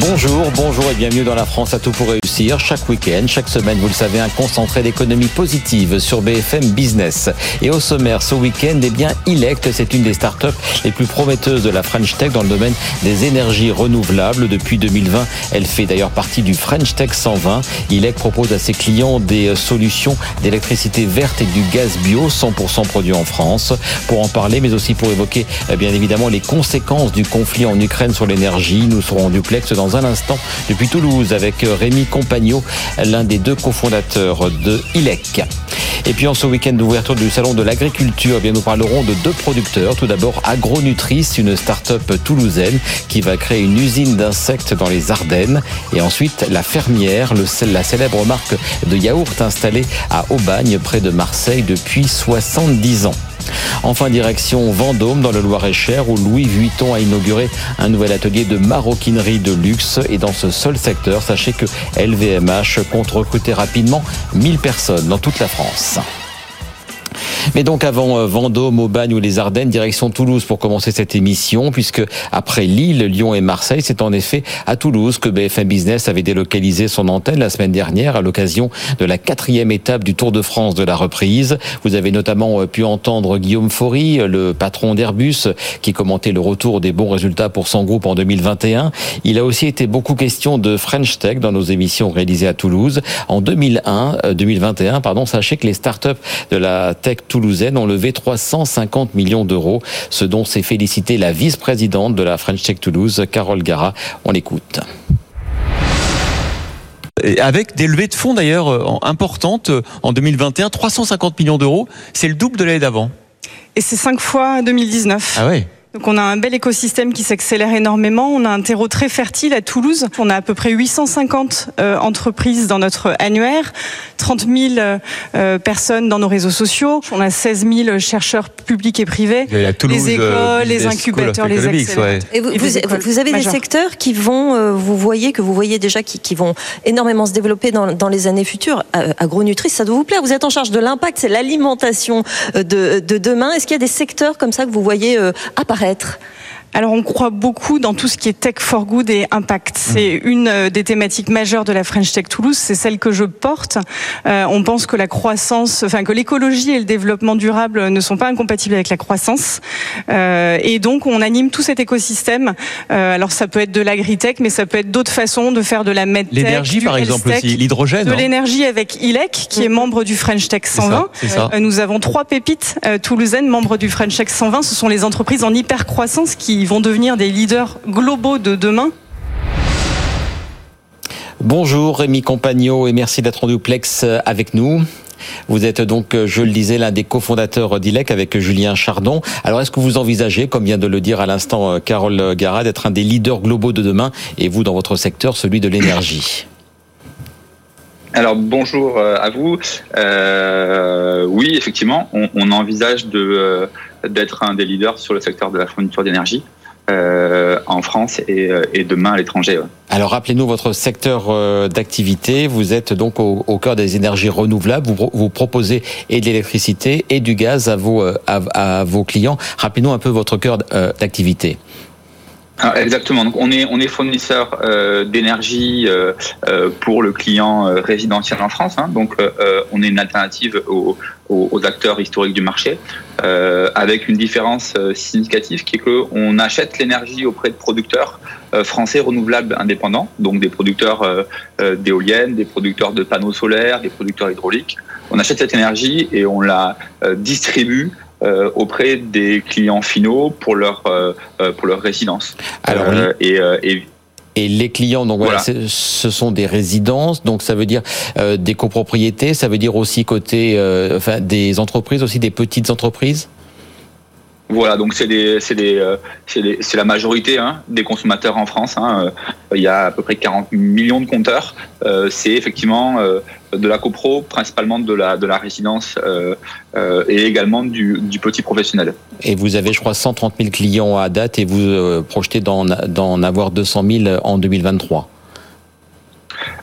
Bonjour, bonjour et bienvenue dans la France à tout pour réussir. Chaque week-end, chaque semaine, vous le savez, un concentré d'économie positive sur BFM Business. Et au sommaire, ce week-end, eh bien, Elect, c'est une des startups les plus prometteuses de la French Tech dans le domaine des énergies renouvelables. Depuis 2020, elle fait d'ailleurs partie du French Tech 120. Elect propose à ses clients des solutions d'électricité verte et du gaz bio 100% produit en France. Pour en parler, mais aussi pour évoquer, eh bien évidemment, les conséquences du conflit en Ukraine sur l'énergie, nous serons duplex dans dans un instant depuis Toulouse avec Rémi Compagnon, l'un des deux cofondateurs de ILEC. Et puis en ce week-end d'ouverture du salon de l'agriculture, eh bien nous parlerons de deux producteurs. Tout d'abord Agronutrice, une start-up toulousaine qui va créer une usine d'insectes dans les Ardennes. Et ensuite la fermière, la célèbre marque de yaourt installée à Aubagne près de Marseille depuis 70 ans. Enfin, direction Vendôme, dans le Loir-et-Cher, où Louis Vuitton a inauguré un nouvel atelier de maroquinerie de luxe. Et dans ce seul secteur, sachez que LVMH compte recruter rapidement 1000 personnes dans toute la France. Mais donc avant euh, Vendôme, Aubagne ou les Ardennes, direction Toulouse pour commencer cette émission, puisque après Lille, Lyon et Marseille, c'est en effet à Toulouse que BFM Business avait délocalisé son antenne la semaine dernière à l'occasion de la quatrième étape du Tour de France de la reprise. Vous avez notamment euh, pu entendre Guillaume Faury, le patron d'Airbus, qui commentait le retour des bons résultats pour son groupe en 2021. Il a aussi été beaucoup question de French Tech dans nos émissions réalisées à Toulouse. En 2001, 2021, euh, pardon, sachez que les startups de la tech toulousaine ont levé 350 millions d'euros, ce dont s'est félicité la vice-présidente de la French Tech Toulouse, Carole Gara. On l'écoute avec des levées de fonds d'ailleurs euh, importantes euh, en 2021, 350 millions d'euros, c'est le double de l'année d'avant. Et c'est cinq fois 2019. Ah ouais. Donc on a un bel écosystème qui s'accélère énormément. On a un terreau très fertile à Toulouse. On a à peu près 850 euh, entreprises dans notre annuaire, 30 000 euh, personnes dans nos réseaux sociaux. On a 16 000 chercheurs publics et privés, les écoles, euh, les incubateurs, les accélérateurs. Et vous, vous, avez des secteurs qui vont, vous voyez que vous voyez déjà qui, qui vont énormément se développer dans, dans les années futures. Agronutrice, ça doit vous plaire. Vous êtes en charge de l'impact, c'est l'alimentation de, de demain. Est-ce qu'il y a des secteurs comme ça que vous voyez apparaître? Être alors on croit beaucoup dans tout ce qui est tech for good et impact. C'est mmh. une euh, des thématiques majeures de la French Tech Toulouse. C'est celle que je porte. Euh, on pense que la croissance, enfin que l'écologie et le développement durable ne sont pas incompatibles avec la croissance. Euh, et donc on anime tout cet écosystème. Euh, alors ça peut être de l'agritech, mais ça peut être d'autres façons de faire de la medtech, l'énergie par exemple aussi, l'hydrogène, de l'énergie avec ILEC qui est mmh. membre du French Tech 120. Ça, euh, nous avons trois pépites toulousaines membres du French Tech 120. Ce sont les entreprises en hyper croissance qui vont devenir des leaders globaux de demain Bonjour Rémi Compagnon et merci d'être en duplex avec nous. Vous êtes donc, je le disais, l'un des cofondateurs d'ILEC avec Julien Chardon. Alors, est-ce que vous envisagez, comme vient de le dire à l'instant Carole Gara, d'être un des leaders globaux de demain et vous, dans votre secteur, celui de l'énergie? Alors bonjour euh, à vous. Euh, oui, effectivement, on, envisage de euh, d'être un des leaders sur le secteur de la fourniture d'énergie. En France et, demain à l'étranger. Alors rappelez-nous votre secteur d'activité. Vous êtes donc au, cœur des énergies renouvelables. Vous, vous proposez et de l'électricité et du gaz à vos, à vos clients. Rappelez-nous un peu votre cœur d'activité. Ah, exactement. Donc on est on est fournisseur euh, d'énergie euh, euh, pour le client euh, résidentiel en France. Hein. Donc euh, on est une alternative aux, aux, acteurs historiques du marché, avec une différence significative qui est que on achète l'énergie auprès de producteurs français renouvelables indépendants, donc des producteurs d'éoliennes, des producteurs de panneaux solaires, des producteurs hydrauliques. On achète cette énergie et on la distribue euh, auprès des clients finaux pour leur euh, euh, pour leur résidence. Alors, et, et les clients, donc voilà, ce sont des résidences, donc ça veut dire des copropriétés, ça veut dire aussi côté, enfin des entreprises aussi, des petites entreprises? Voilà, donc c'est des, c'est des, c'est la majorité hein, des consommateurs en France. Hein. Il y a à peu près 40 millions de compteurs. c'est effectivement de la copro, principalement de la, de la résidence euh, euh, et également du, du, petit professionnel. Et vous avez, je crois, 130 000 clients à date et vous euh, projetez d'en avoir 200 000 en 2023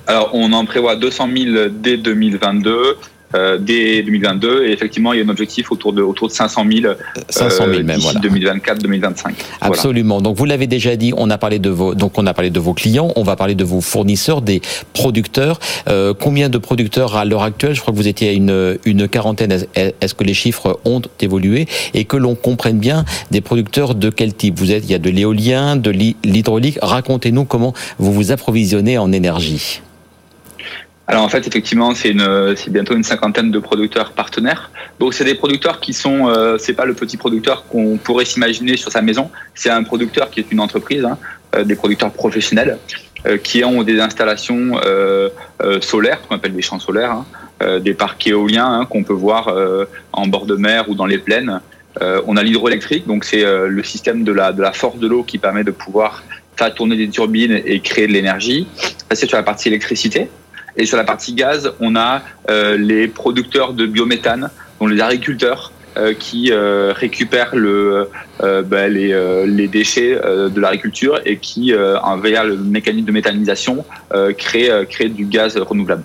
Alors, on en prévoit 200 000 dès 2022 dès 2022. Et effectivement, il y a un objectif autour de autour de 500 000, 500 000 même, voilà. 2024-2025. Absolument. Donc vous l'avez déjà dit, on a parlé de vos donc on a parlé de vos clients, on va parler de vos fournisseurs, des producteurs. combien de producteurs à l'heure actuelle? Je crois que vous étiez à une une quarantaine. Est-ce que les chiffres ont évolué? Et que l'on comprenne bien des producteurs de quel type? Vous êtes, il y a de l'éolien, de l'hydraulique. Racontez-nous comment vous vous approvisionnez en énergie. Alors en fait, effectivement, c'est bientôt une cinquantaine de producteurs partenaires. Donc c'est des producteurs qui sont, euh, c'est pas le petit producteur qu'on pourrait s'imaginer sur sa maison. C'est un producteur qui est une entreprise, hein, euh, des producteurs professionnels euh, qui ont des installations euh, euh, solaires, qu'on appelle des champs solaires, hein, des parcs éoliens hein, qu'on peut voir en bord de mer ou dans les plaines. on a l'hydroélectrique, donc c'est le système de la, de la force de l'eau qui permet de pouvoir faire tourner des turbines et créer de l'énergie. Ça c'est sur la partie électricité. Et sur la partie gaz, on a euh, les producteurs de biométhane, dont les agriculteurs euh, qui euh, récupèrent bah, les, les, déchets de l'agriculture et qui, via le mécanisme de méthanisation, créent, créent du gaz renouvelable.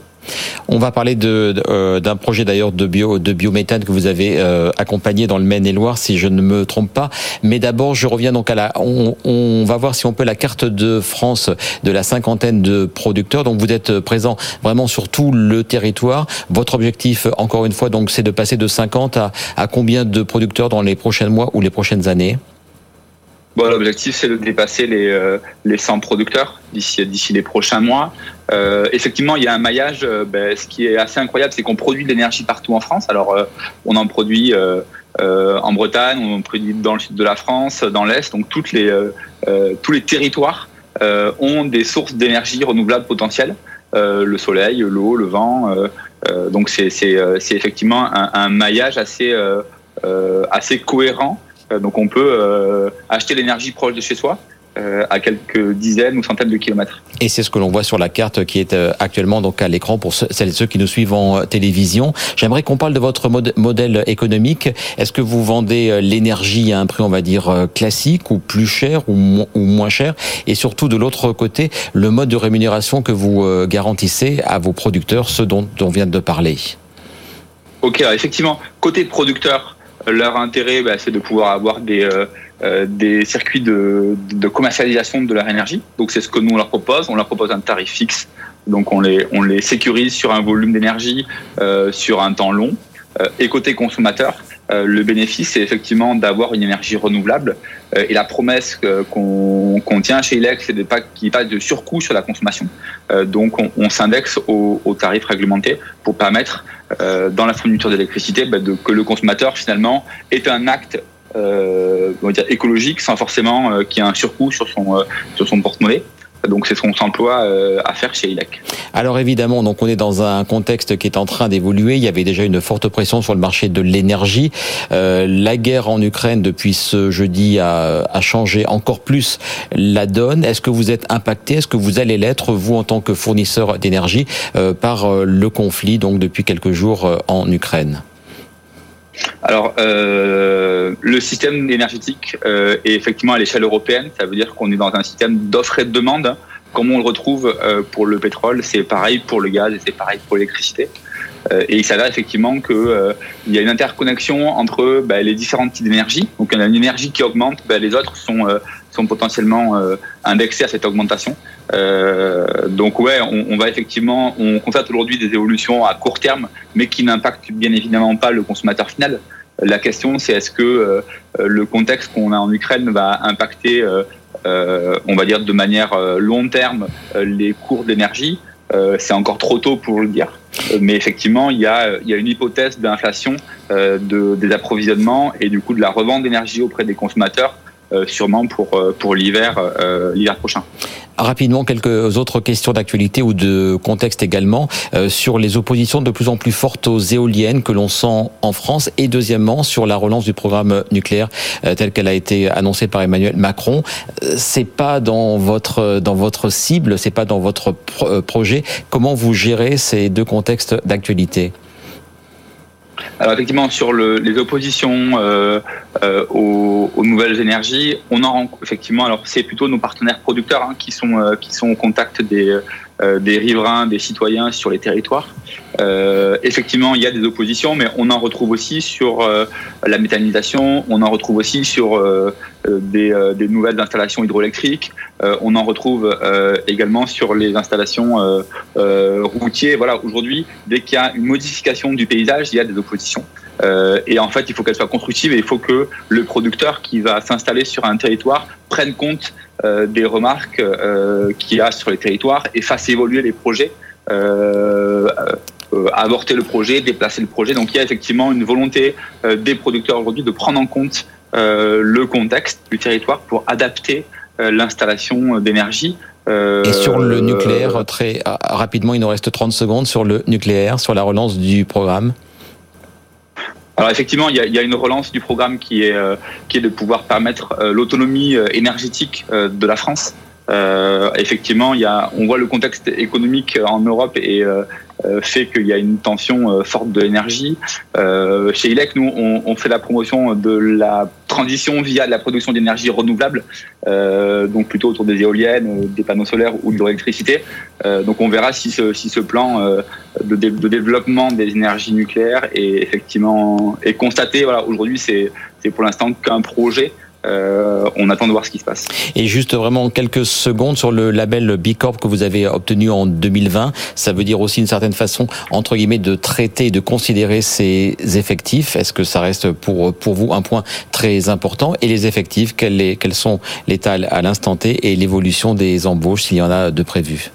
On va parler de, euh, d'un projet d'ailleurs de bio de biométhane que vous avez euh, accompagné dans le Maine-et-Loire, si je ne me trompe pas. Mais d'abord, je reviens donc à la. On, on, va voir si on peut la carte de France de la cinquantaine de producteurs. Donc vous êtes présent vraiment sur tout le territoire. Votre objectif, encore une fois, donc c'est de passer de 50 à, à combien de producteurs dans les prochains mois ou les prochaines années? Bon, l'objectif, c'est de dépasser les, euh, les 100 producteurs d'ici, d'ici les prochains mois. Euh, effectivement, il y a un maillage. Euh, ben, ce qui est assez incroyable, c'est qu'on produit de l'énergie partout en France. Alors, euh, on en produit en Bretagne, on en produit dans le sud de la France, dans l'Est. Donc, toutes les, tous les territoires ont des sources d'énergie renouvelable potentielles. le soleil, l'eau, le vent. donc, c'est, c'est, c'est effectivement un, un maillage assez, assez cohérent euh, donc on peut euh, acheter l'énergie proche de chez soi euh, à quelques dizaines ou centaines de kilomètres. Et c'est ce que l'on voit sur la carte qui est actuellement donc à l'écran pour celles et ceux qui nous suivent en télévision. J'aimerais qu'on parle de votre modèle économique. Est-ce que vous vendez l'énergie à un prix, on va dire, classique ou plus cher ou, moins cher? Et surtout, de l'autre côté, le mode de rémunération que vous garantissez à vos producteurs, ce dont on vient de parler. Ok, effectivement, côté producteur, leur intérêt, bah, c'est de pouvoir avoir des, euh, euh, des circuits de, de, commercialisation de leur énergie. Donc c'est ce que nous on leur propose. On leur propose un tarif fixe. Donc on les, on les sécurise sur un volume d'énergie euh, sur un temps long. Euh, et côté consommateur, le bénéfice, c'est effectivement d'avoir une énergie renouvelable. Euh, et la promesse qu'on tient chez ILEC, c'est qu'il n'y ait pas de surcoût sur la consommation. donc, on, on s'indexe aux, tarifs réglementés pour permettre, dans la fourniture d'électricité, bah, que le consommateur finalement ait un acte euh, écologique sans forcément qu'il y ait un surcoût sur son sur son porte-monnaie. Donc c'est ce qu'on s'emploie euh, à faire chez ILEC. Alors évidemment, donc on est dans un contexte qui est en train d'évoluer. Il y avait déjà une forte pression sur le marché de l'énergie. Euh, la guerre en Ukraine depuis ce jeudi a, a changé encore plus la donne. Est-ce que vous êtes impacté? Est-ce que vous allez l'être vous en tant que fournisseur d'énergie euh, par le conflit donc depuis quelques jours en Ukraine? Alors, euh, le système énergétique euh, est effectivement à l'échelle européenne. Ça veut dire qu'on est dans un système d'offre et de demande. Comme on le retrouve euh, pour le pétrole, c'est pareil pour le gaz et c'est pareil pour l'électricité. Et il s'avère effectivement qu'il y a une interconnexion entre bah, les différents types d'énergie. Donc, il y a une énergie qui augmente, bah, les autres sont, sont potentiellement indexés à cette augmentation. donc, ouais, on, va effectivement, on constate aujourd'hui des évolutions à court terme, mais qui n'impactent bien évidemment pas le consommateur final. La question, c'est est-ce que le contexte qu'on a en Ukraine va impacter euh, on va dire de manière euh, long terme, euh, les cours d'énergie? c'est encore trop tôt pour le dire, mais effectivement, il y a, il y a une hypothèse d'inflation de, des approvisionnements et du coup de la revente d'énergie auprès des consommateurs euh, sûrement pour euh, euh, l'hiver prochain. Rapidement, quelques autres questions d'actualité ou de contexte également sur les oppositions de plus en plus fortes aux éoliennes que l'on sent en France et deuxièmement sur la relance du programme nucléaire tel qu'elle a été annoncée par Emmanuel Macron. C'est pas dans votre dans votre cible, c'est pas dans votre projet. Comment vous gérez ces deux contextes d'actualité? Alors effectivement, sur le, les oppositions euh, euh, aux, nouvelles énergies, on en effectivement. Alors c'est plutôt nos partenaires producteurs hein, qui sont euh, qui sont au contact des des riverains, des citoyens sur les territoires. effectivement, il y a des oppositions, mais on en retrouve aussi sur la méthanisation, on en retrouve aussi sur des, des, nouvelles installations hydroélectriques, on en retrouve également sur les installations routières. Voilà, aujourd'hui, dès qu'il y a une modification du paysage, il y a des oppositions. Euh, et en fait, il faut qu'elle soit constructive et il faut que le producteur qui va s'installer sur un territoire prenne compte euh, des remarques euh, qu'il y a sur les territoires et fasse évoluer les projets. avorter le projet, déplacer le projet. Donc il y a effectivement une volonté des producteurs aujourd'hui de prendre en compte le contexte du territoire pour adapter l'installation d'énergie et sur le nucléaire, très rapidement, il nous reste 30 secondes sur le nucléaire, sur la relance du programme. Alors effectivement, il y, a, une relance du programme qui est, euh, de pouvoir permettre euh, l'autonomie euh, énergétique de la France. Euh, effectivement, il y a, on voit le contexte économique en Europe et euh, fait qu'il y a une tension forte de l'énergie. Euh, chez ILEC, nous, on, on, fait la promotion de la transition via la production d'énergie renouvelable, donc plutôt autour des éoliennes, des panneaux solaires ou de l'électricité. donc on verra si ce, si ce plan de, de, développement des énergies nucléaires est effectivement est constaté. Voilà, aujourd'hui, c'est pour l'instant qu'un projet. Euh, on attend de voir ce qui se passe. Et juste vraiment quelques secondes sur le label B Corp que vous avez obtenu en 2020. Ça veut dire aussi une certaine façon, entre guillemets, de traiter et de considérer ces effectifs. Est-ce que ça reste pour, pour vous un point très important? Et les effectifs, quels, quels sont l'état à l'instant T et l'évolution des embauches s'il y en a de prévues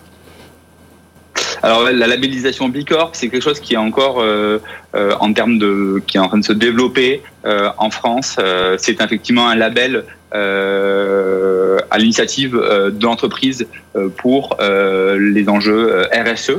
alors la labellisation B Corp, c'est quelque chose qui est encore euh, euh, en termes de, qui est en train de se développer euh, en France. c'est effectivement un label à l'initiative de l'entreprise pour les enjeux RSE.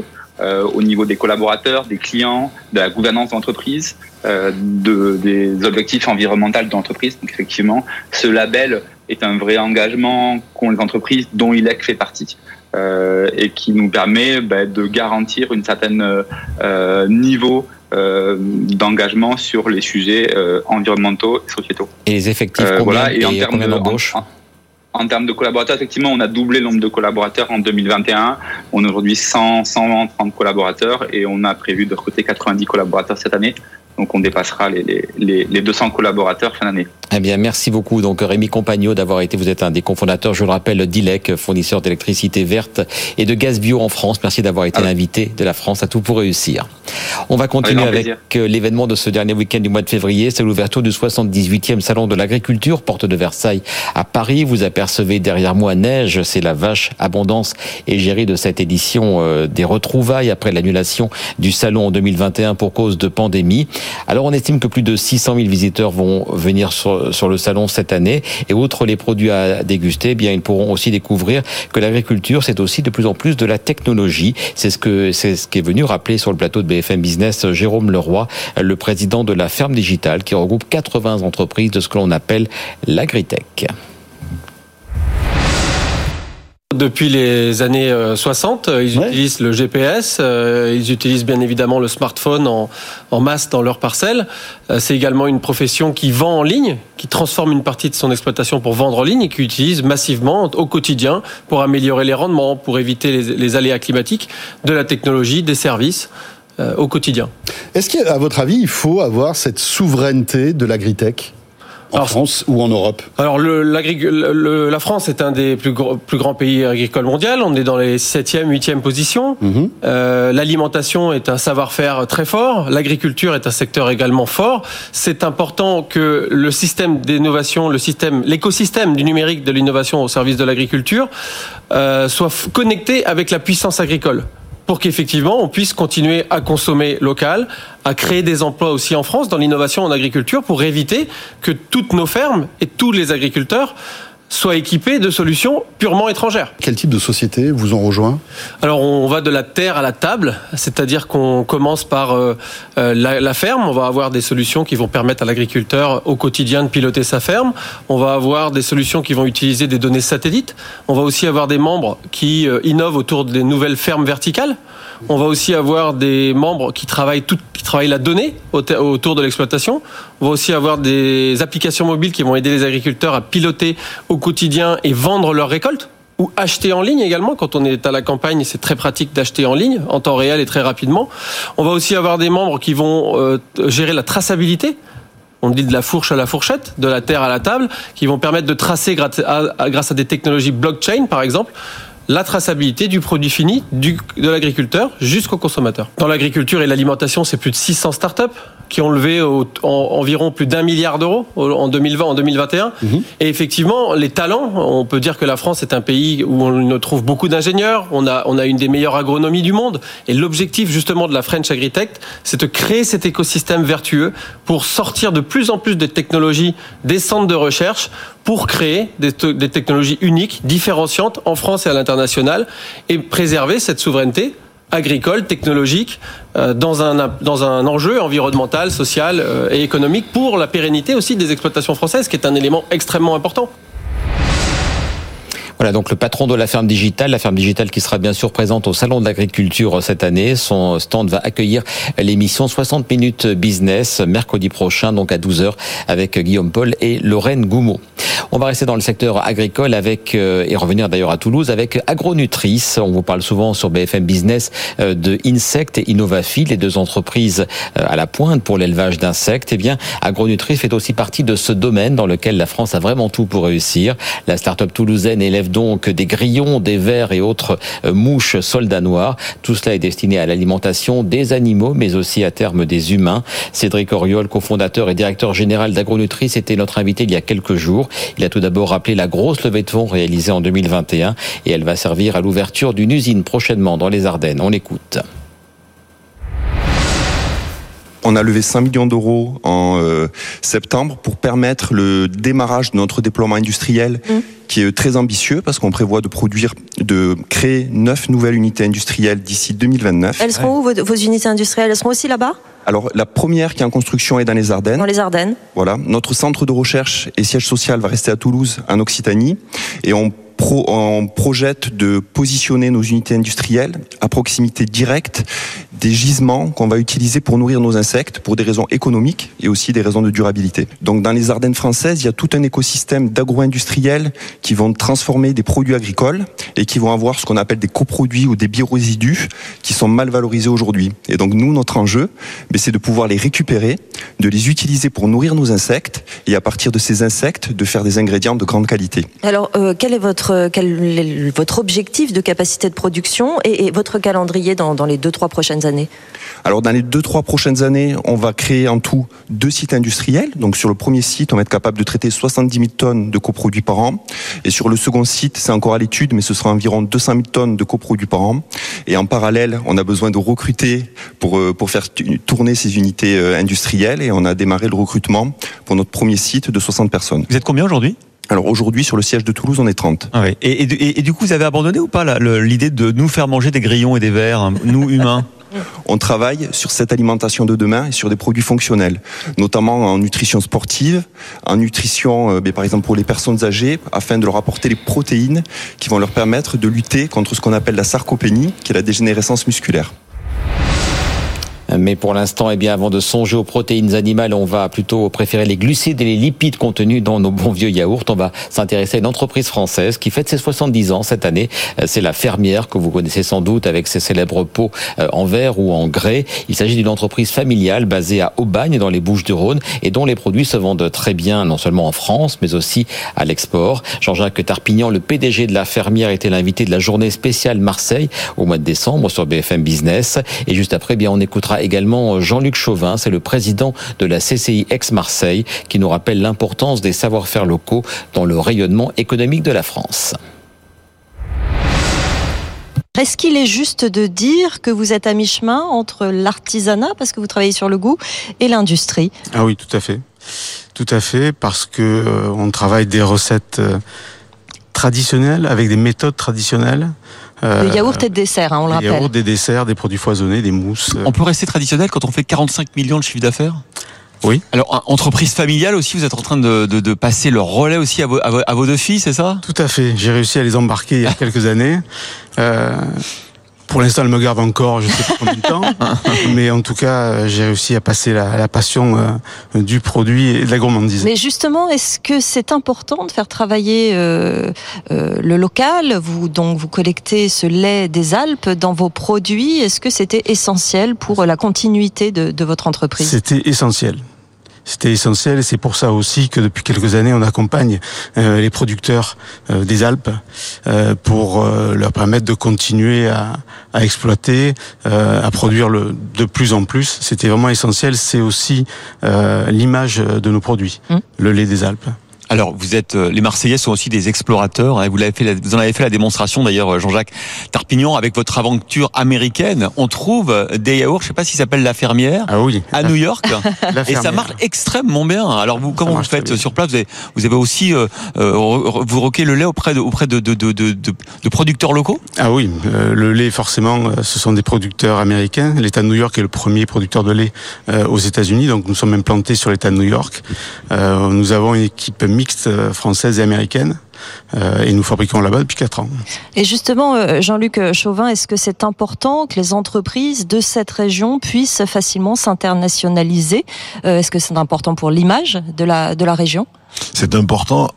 au niveau des collaborateurs, des clients, de la gouvernance d'entreprise, de, des objectifs environnementaux de l'entreprise. Donc effectivement, ce label est un vrai engagement qu'ont les entreprises dont ILEC fait partie. Euh, et qui nous permet bah, de garantir une certaine euh, niveau euh, d'engagement sur les sujets environnementaux et sociétaux. Et les effectifs, combien, voilà, et, en termes d'embauche en, termes de collaborateurs, effectivement, on a doublé le nombre de collaborateurs en 2021. On a aujourd'hui 100, 130 collaborateurs et on a prévu de recruter 90 collaborateurs cette année. Donc on dépassera les, les, les 200 collaborateurs fin d'année. Eh bien, merci beaucoup. Donc Rémi Compagno d'avoir été, vous êtes un des cofondateurs, je le rappelle, d'ILEC, fournisseur d'électricité verte et de gaz bio en France. Merci d'avoir été l'invité de la France à tout pour réussir. On va continuer avec, euh, l'événement de ce dernier week-end du mois de février. C'est l'ouverture du 78e salon de l'agriculture, porte de Versailles à Paris. Vous apercevez derrière moi Neige, c'est la vache abondance et gérer de cette édition euh, des retrouvailles après l'annulation du salon en 2021 pour cause de pandémie. Alors on estime que plus de 600 000 visiteurs vont venir sur, sur le salon cette année. Et outre les produits à déguster, eh bien ils pourront aussi découvrir que l'agriculture c'est aussi de plus en plus de la technologie. C'est ce que c'est ce qui est venu rappeler sur le plateau de BFM Business Jérôme Leroy, le président de la ferme digitale qui regroupe 80 entreprises de ce que l'on appelle l'agritech. Depuis les années 60, euh, ils utilisent le GPS, euh, ils utilisent bien évidemment le smartphone en, en masse dans leur parcelle. Euh, c'est également une profession qui vend en ligne, qui transforme une partie de son exploitation pour vendre en ligne et qui utilise massivement au quotidien pour améliorer les rendements, pour éviter les, les aléas climatiques, de la technologie, des services au quotidien. Est-ce qu'à votre avis, il faut avoir cette souveraineté de l'agritech? En France ou en Europe Alors, le, la France est un des plus, plus grands pays agricoles mondiaux. On est dans les 7e, 8e positions. Mhm. Euh, L'alimentation est un savoir-faire très fort. L'agriculture est un secteur également fort. C'est important que le système d'innovation, le système, l'écosystème du numérique de l'innovation au service de l'agriculture euh, soit connecté avec la puissance agricole pour qu'effectivement on puisse continuer à consommer local, à créer des emplois aussi en France dans l'innovation en agriculture pour éviter que toutes nos fermes et tous les agriculteurs soient équipés de solutions purement étrangères. Quel type de société vous en rejoint? Alors on va de la terre à la table, c'est-à-dire qu'on commence par euh, euh, la, ferme, on va avoir des solutions qui vont permettre à l'agriculteur au quotidien de piloter sa ferme, on va avoir des solutions qui vont utiliser des données satellites, on va aussi avoir des membres qui euh, innovent autour des nouvelles fermes verticales. On va aussi avoir des membres qui travaillent, tout, qui travaillent la donnée autour de l'exploitation. On va aussi avoir des applications mobiles qui vont aider les agriculteurs à piloter au quotidien et vendre leurs récoltes ou acheter en ligne également. Quand on est à la campagne, c'est très pratique d'acheter en ligne, en temps réel et très rapidement. On va aussi avoir des membres qui vont euh, gérer la traçabilité on dit de la fourche à la fourchette, de la terre à la table, qui vont permettre de tracer grâce à, des technologies blockchain, par exemple, la traçabilité du produit fini de l'agriculteur jusqu'au consommateur. Dans l'agriculture et l'alimentation, c'est plus de 600 startups qui ont levé environ plus d'un milliard d'euros en 2020, en 2021. Mhm. Et effectivement, les talents, on peut dire que la France est un pays où on trouve beaucoup d'ingénieurs, on a, on a une des meilleures agronomies du monde. Et l'objectif justement de la French Agritech, c'est de créer cet écosystème vertueux pour sortir de plus en plus de technologies des centres de recherche pour créer des, des technologies uniques, différenciantes en France et à l'international et préserver cette souveraineté agricole, technologique, euh, dans un, dans un enjeu environnemental, social euh, et économique pour la pérennité aussi des exploitations françaises, qui est un élément extrêmement important. Voilà donc le patron de la ferme digitale, la ferme digitale qui sera bien sûr présente au salon de l'agriculture cette année. Son stand va accueillir l'émission 60 minutes business mercredi prochain donc à 12h avec Guillaume Paul et Lorraine Goumeau. On va rester dans le secteur agricole avec euh, et revenir d'ailleurs à Toulouse avec Agronutrice. On vous parle souvent sur BFM Business euh, de Insect et Innovafi, les deux entreprises euh, à la pointe pour l'élevage d'insectes. Eh bien, Agronutrice fait aussi partie de ce domaine dans lequel la France a vraiment tout pour réussir. La start-up toulousaine élève donc des grillons, des vers et autres euh, mouches soldats noirs. Tout cela est destiné à l'alimentation des animaux, mais aussi à terme des humains. Cédric Oriol, cofondateur et directeur général d'Agronutrice, était notre invité il y a quelques jours. Il a tout d'abord rappelé la grosse levée de fonds réalisée en 2021 et elle va servir à l'ouverture d'une usine prochainement dans les Ardennes. On l'écoute. On a levé 5 millions d'euros en euh, septembre pour permettre le démarrage de notre déploiement industriel mmh. qui est très ambitieux parce qu'on prévoit de produire, de créer 9 nouvelles unités industrielles d'ici 2029. Elles seront où vos, unités industrielles? Elles seront aussi là-bas? Alors la première qui est en construction est dans les Ardennes. Dans les Ardennes. Voilà. Notre centre de recherche et siège social va rester à Toulouse, en Occitanie, et on on projette de positionner nos unités industrielles à proximité directe des gisements qu'on va utiliser pour nourrir nos insectes pour des raisons économiques et aussi des raisons de durabilité. Donc dans les Ardennes françaises, il y a tout un écosystème d'agro-industriels qui vont transformer des produits agricoles et qui vont avoir ce qu'on appelle des coproduits ou des biorésidus qui sont mal valorisés aujourd'hui. Et donc nous, notre enjeu, ben, c'est de pouvoir les récupérer, de les utiliser pour nourrir nos insectes et à partir de ces insectes, de faire des ingrédients de grande qualité. Alors, euh, quel est votre, quel est votre objectif de capacité de production et, votre calendrier dans, dans les deux, trois prochaines années alors dans les deux trois prochaines années, on va créer en tout deux sites industriels. Donc sur le premier site, on va être capable de traiter 70 000 tonnes de coproduits par an. Et sur le second site, c'est encore à l'étude, mais ce sera environ 200 000 tonnes de coproduits par an. Et en parallèle, on a besoin de recruter pour euh, pour faire tourner ces unités euh, industrielles. Et on a démarré le recrutement pour notre premier site de 60 personnes. Vous êtes combien aujourd'hui? Alors aujourd'hui, sur le siège de Toulouse, on est 30. Ah et, et, du coup, vous avez abandonné ou pas l'idée de nous faire manger des grillons et des vers, hein, nous humains? On travaille sur cette alimentation de demain et sur des produits fonctionnels, notamment en nutrition sportive, en nutrition, euh, ben, par exemple pour les personnes âgées, afin de leur apporter les protéines qui vont leur permettre de lutter contre ce qu'on appelle la sarcopénie, qui est la dégénérescence musculaire. Mais pour l'instant, eh bien, avant de songer aux protéines animales, on va plutôt préférer les glucides et les lipides contenus dans nos bons vieux yaourts. On va s'intéresser à une entreprise française qui fête ses 70 ans cette année. Euh, c'est la Fermière que vous connaissez sans doute avec ses célèbres pots euh, en verre ou en grès. Il s'agit d'une entreprise familiale basée à Aubagne dans les Bouches-du-Rhône et dont les produits se vendent très bien non seulement en France mais aussi à l'export. Jean-Jacques Tarpignan, le PDG de la Fermière, était l'invité de la journée spéciale Marseille au mois de décembre sur BFM Business. Et juste après, eh bien, on écoutera également Jean-Luc Chauvin, c'est le président de la CCI Ex-Marseille, qui nous rappelle l'importance des savoir-faire locaux dans le rayonnement économique de la France. Est-ce qu'il est juste de dire que vous êtes à mi-chemin entre l'artisanat, parce que vous travaillez sur le goût, et l'industrie? Ah oui, tout à fait. Tout à fait, parce que euh, on travaille des recettes euh, traditionnelles, avec des méthodes traditionnelles, euh, le yaourt et de dessert, hein, on le rappelle. Yaourt, des desserts, des produits foisonnés, des mousses. On peut rester traditionnel quand on fait 45 millions de chiffre d'affaires? Oui. Alors, entreprise familiale aussi, vous êtes en train de, de, de passer le relais aussi à vos, à vos, deux filles, c'est ça? Tout à fait. J'ai réussi à les embarquer il y a quelques années. Euh, pour l'instant, elle me garde encore, je sais pas combien de temps, mais en tout cas, j'ai réussi à passer la, la passion euh, du produit et de la gourmandise. Mais justement, est-ce que c'est important de faire travailler euh, euh, le local? Vous donc vous collectez ce lait des Alpes dans vos produits. Est-ce que c'était essentiel pour la continuité de, de votre entreprise? C'était essentiel. C'était essentiel et c'est pour ça aussi que depuis quelques années, on accompagne euh, les producteurs euh, des Alpes euh, pour leur permettre de continuer à, à exploiter, à produire le, de plus en plus. C'était vraiment essentiel. C'est aussi l'image de nos produits, mmh. le lait des Alpes. Alors, vous êtes, euh, les Marseillais sont aussi des explorateurs. Hein, vous, l'avez fait, vous en avez fait la démonstration d'ailleurs, euh, Jean-Jacques Tarpignon, avec votre aventure américaine. On trouve euh, des yaourts, je sais pas s'ils s'appellent la fermière, ah oui. à New York, et ça marche extrêmement bien. Alors, vous, comment vous faites sur place? Vous avez, vous avez, aussi, euh, vous roquez le lait auprès de, auprès de, de, de, de producteurs locaux? Ah oui, le lait forcément, ce sont des producteurs américains. L'État de New York est le premier producteur de lait aux États-Unis, donc nous sommes implantés sur l'État de New York. nous avons une équipe mixte euh, française et américaine. Euh, et nous fabriquons là-bas depuis 4 ans. Et justement, euh, Jean-Luc Chauvin, est-ce que c'est important que les entreprises de cette région puissent facilement s'internationaliser? Est-ce que c'est important pour l'image de la, de la région? C'est important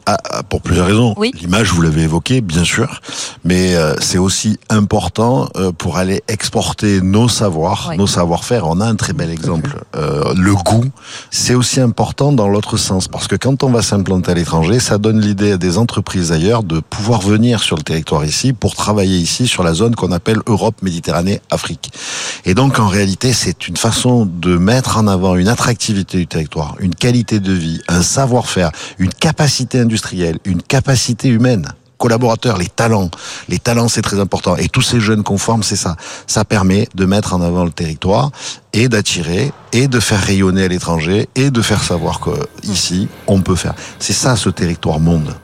pour plusieurs raisons. L'image, vous l'avez évoqué, bien sûr, mais euh, c'est aussi important euh, pour aller exporter nos savoirs, nos savoir-faire. On a un très bel exemple. Euh, le goût, c'est aussi important dans l'autre sens, parce que quand on va s'implanter à l'étranger, ça donne l'idée à des entreprises ailleurs de pouvoir venir sur le territoire ici pour travailler ici sur la zone qu'on appelle Europe, Méditerranée, Afrique. Et donc, en réalité, c'est une façon de mettre en avant une attractivité du territoire, une qualité de vie, un savoir-faire une capacité industrielle, une capacité humaine collaborateurs, les talents. Les talents, c'est très important. Et tous ces jeunes conformes, c'est ça. Ça permet de mettre en avant le territoire et d'attirer et de faire rayonner à l'étranger et de faire savoir qu'ici, on peut faire. C'est ça, ce territoire monde.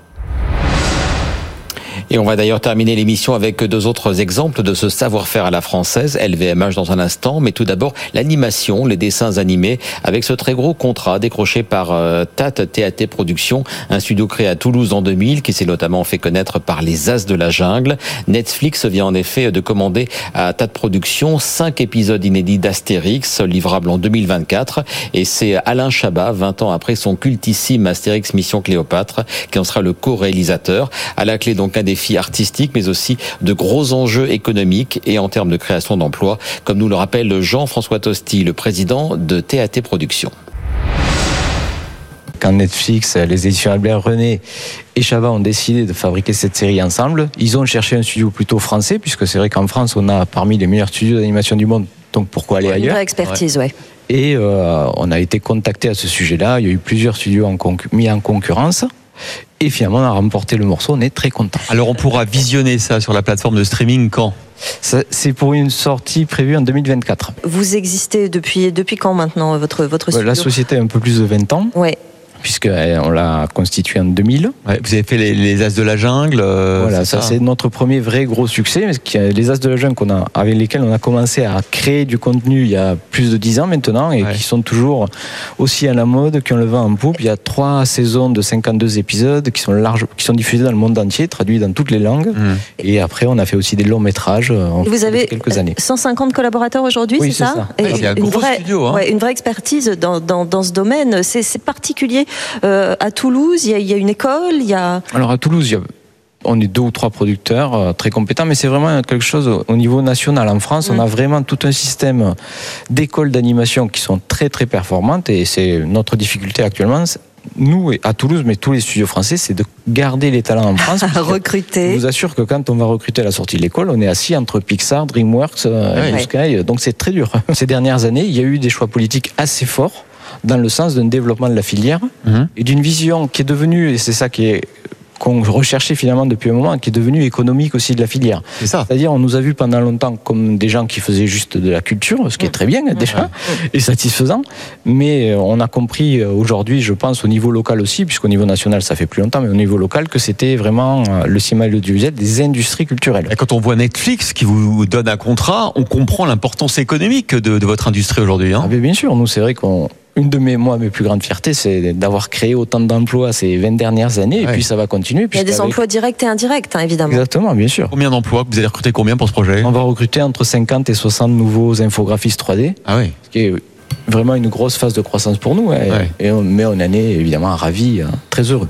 Et on va d'ailleurs terminer l'émission avec deux autres exemples de ce savoir-faire à la française, LVMH dans un instant, mais tout d'abord l'animation, les dessins animés, avec ce très gros contrat décroché par euh, TAT TAT Productions, un studio créé à Toulouse en 2000 qui s'est notamment fait connaître par les As de la jungle. Netflix vient en effet de commander à TAT Productions cinq épisodes inédits d'Astérix, livrables en 2024, et c'est Alain Chabat, 20 ans après son cultissime Astérix Mission Cléopâtre, qui en sera le co-réalisateur. À la clé donc un des artistique, mais aussi de gros enjeux économiques et en termes de création d'emplois, comme nous le rappelle Jean-François Tosti, le président de TAT Productions quand Netflix, les éditions Albert René et Chava ont décidé de fabriquer cette série ensemble, ils ont cherché un studio plutôt français, puisque c'est vrai qu'en France, on a parmi les meilleurs studios d'animation du monde, donc pourquoi aller ailleurs Une expertise, ouais. Et euh, on a été contacté à ce sujet-là. Il y a eu plusieurs studios en mis en concurrence. Et finalement, on a remporté le morceau, on est très content. Alors, on pourra visionner ça sur la plateforme de streaming quand? C'est pour une sortie prévue en 2024. Vous existez depuis, depuis quand maintenant, votre, votre studio La société a un peu plus de 20 ans. Ouais puisqu'on eh, l'a constitué en 2000. vous avez fait les, As de la jungle. Euh, voilà, ça, c'est notre premier vrai gros succès. Les As de la jungle qu'on a, avec lesquels on a commencé à créer du contenu il y a plus de 10 ans maintenant et qui sont toujours aussi à la mode, qui ont le vent en poupe. Il y a trois saisons de 52 épisodes qui sont larges, qui sont diffusés dans le monde entier, traduits dans toutes les langues. Mmh. Et après, on a fait aussi des longs métrages. Euh, en vous avez quelques années. 150 collaborateurs aujourd'hui, c'est ça, Et il y a un une, vraie, studio, hein. une vraie expertise dans, dans, dans ce domaine. C'est particulier. Euh, à Toulouse, il y, a, une école, il y a. Alors à Toulouse, on est deux ou trois producteurs euh, très compétents, mais c'est vraiment quelque chose au niveau national. En France, on a mm. vraiment tout un système d'écoles d'animation qui sont très très performantes et c'est notre difficulté actuellement. Nous, à Toulouse, mais tous les studios français, c'est de garder les talents en France. recruter. Je vous assure que quand on va recruter à la sortie de l'école, on est assis entre Pixar, DreamWorks, euh, Sky, donc c'est très dur. Ces dernières années, il y a eu des choix politiques assez forts dans le sens d'un développement de la filière mhm. et d'une vision qui est devenue, et c'est ça qui est qu'on recherchait finalement depuis un moment, qui est devenu économique aussi de la filière. C'est ça. C'est-à-dire, on nous a vu pendant longtemps comme des gens qui faisaient juste de la culture, ce qui est très bien déjà et satisfaisant. Mais euh, on a compris euh, aujourd'hui, je pense, au niveau local aussi, puisqu'au niveau national ça fait plus longtemps, mais au niveau local, que c'était vraiment euh, le cinéma et l'audiovisuel des industries culturelles. Et quand on voit Netflix qui vous donne un contrat, on comprend l'importance économique de, votre industrie aujourd'hui. Hein ah, bien sûr, nous c'est vrai qu'on une de mes, moi, mes plus grandes fiertés, c'est d'avoir créé autant d'emplois ces 20 dernières années, et puis ça va continuer. Il y a des emplois directs et indirects, hein, évidemment. Exactement, bien sûr. Combien d'emplois Vous allez recruter combien pour ce projet? On va recruter entre 50 et 60 nouveaux infographistes 3D. Ah oui. Ce qui est vraiment une grosse phase de croissance pour nous. Hein, et on, mais on en est évidemment ravis, hein, très heureux.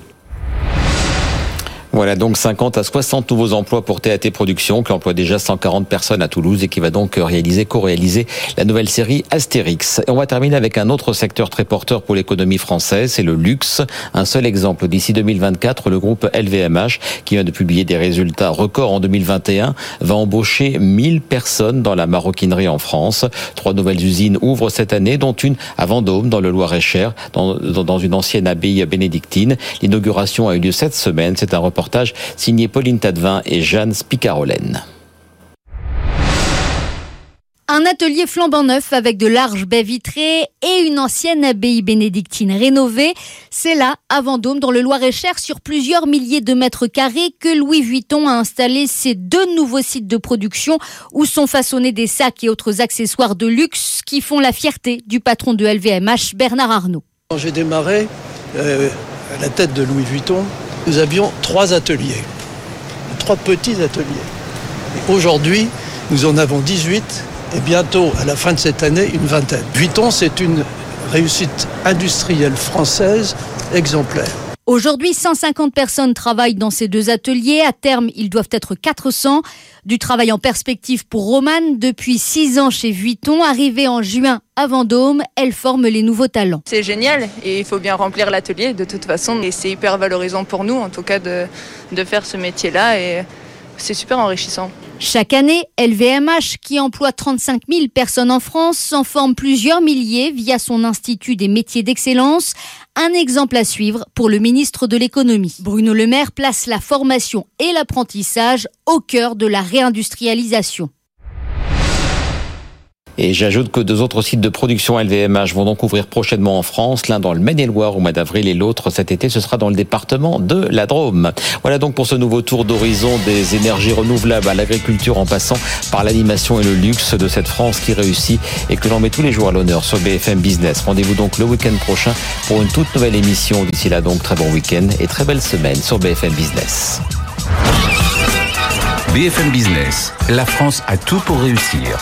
Voilà donc 50 à 60 nouveaux emplois pour TAT Productions qui emploie déjà 140 personnes à Toulouse et qui va donc réaliser, co-réaliser la nouvelle série Astérix. Et on va terminer avec un autre secteur très porteur pour l'économie française, c'est le luxe. Un seul exemple, d'ici 2024, le groupe LVMH, qui vient de publier des résultats records en 2021, va embaucher 1000 personnes dans la maroquinerie en France. Trois nouvelles usines ouvrent cette année, dont une à Vendôme, dans le Loir-et-Cher, dans, une ancienne abbaye bénédictine. L'inauguration a eu lieu cette semaine. C'est un reportage signé Pauline Tadevin et Jeanne Spicarolen. Un atelier flambant neuf avec de larges baies vitrées et une ancienne abbaye bénédictine rénovée. C'est là, à Vendôme, dans le Loir-et-Cher, sur plusieurs milliers de mètres carrés, que Louis Vuitton a installé ses deux nouveaux sites de production où sont façonnés des sacs et autres accessoires de luxe qui font la fierté du patron de LVMH, Bernard Arnault. Quand j'ai démarré euh, à la tête de Louis Vuitton, nous avions trois ateliers, trois petits ateliers. Aujourd'hui, nous en avons 18 et bientôt, à la fin de cette année, une vingtaine. Vuitton, c'est une réussite industrielle française exemplaire. Aujourd'hui, 150 personnes travaillent dans ces deux ateliers. À terme, ils doivent être 400. Du travail en perspective pour Romane. Depuis 6 ans chez Vuitton, arrivée en juin à Vendôme, elle forme les nouveaux talents. C'est génial et il faut bien remplir l'atelier de toute façon. Et c'est hyper valorisant pour nous, en tout cas, de, de faire ce métier-là. Et c'est super enrichissant. Chaque année, LVMH, qui emploie 35 000 personnes en France, en forme plusieurs milliers via son Institut des métiers d'excellence. Un exemple à suivre pour le ministre de l'économie. Bruno Le Maire place la formation et l'apprentissage au cœur de la réindustrialisation. Et j'ajoute que deux autres sites de production LVMH vont donc ouvrir prochainement en France, l'un dans le Maine-et-Loire au mois d'avril et l'autre cet été, ce sera dans le département de la Drôme. Voilà donc pour ce nouveau tour d'horizon des énergies renouvelables à l'agriculture en passant par l'animation et le luxe de cette France qui réussit et que l'on met tous les jours à l'honneur sur BFM Business. Rendez-vous donc le week-end prochain pour une toute nouvelle émission. D'ici là donc très bon week-end et très belle semaine sur BFM Business. BFM Business, la France a tout pour réussir.